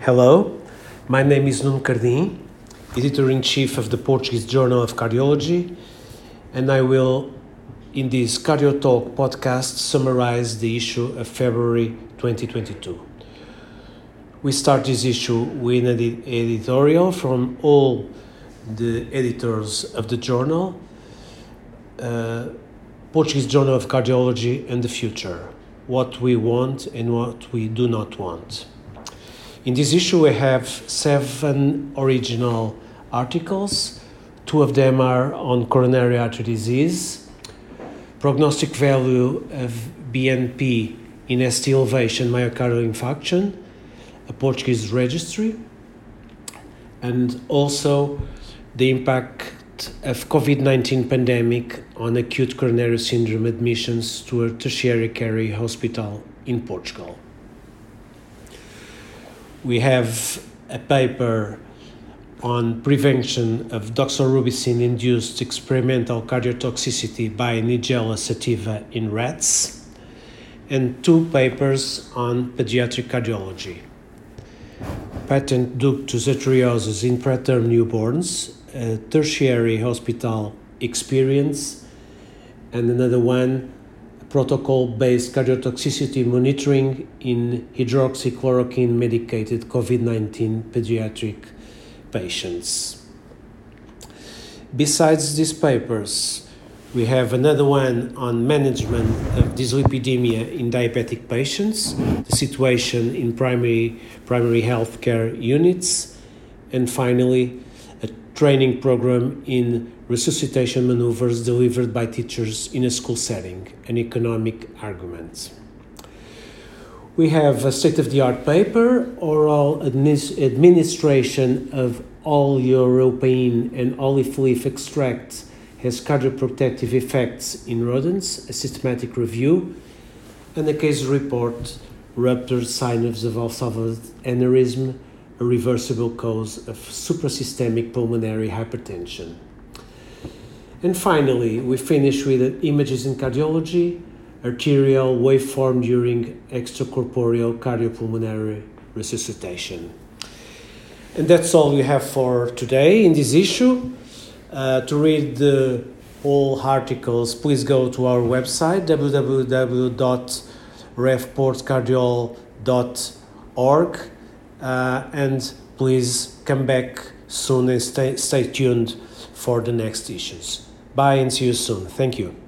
Hello, my name is Nuno Cardim, editor in chief of the Portuguese Journal of Cardiology, and I will, in this Cardio Talk podcast, summarize the issue of February 2022. We start this issue with an edi- editorial from all the editors of the journal, uh, Portuguese Journal of Cardiology and the Future, what we want and what we do not want. In this issue, we have seven original articles. Two of them are on coronary artery disease, prognostic value of BNP in ST elevation myocardial infarction, a Portuguese registry, and also the impact of COVID-19 pandemic on acute coronary syndrome admissions to a tertiary care hospital in Portugal we have a paper on prevention of doxorubicin induced experimental cardiotoxicity by Nigella sativa in rats, and two papers on pediatric cardiology. Patent ductus arteriosus in preterm newborns, a tertiary hospital experience, and another one protocol based cardiotoxicity monitoring in hydroxychloroquine medicated COVID 19 pediatric patients. Besides these papers, we have another one on management of dyslipidemia in diabetic patients, the situation in primary, primary healthcare units, and finally, a training program in resuscitation maneuvers delivered by teachers in a school setting, an economic argument. We have a state of the art paper, oral administ- administration of Olea europaea and olive leaf extract has cardioprotective effects in rodents, a systematic review, and a case report, ruptured sinus of valsalva aneurysm, a reversible cause of suprasystemic pulmonary hypertension. And finally, we finish with images in cardiology, arterial waveform during extracorporeal cardiopulmonary resuscitation. And that's all we have for today in this issue. Uh, to read the whole articles, please go to our website www.revportcardiol.org uh, and please come back soon and stay, stay tuned for the next issues. Bye and see you soon. Thank you.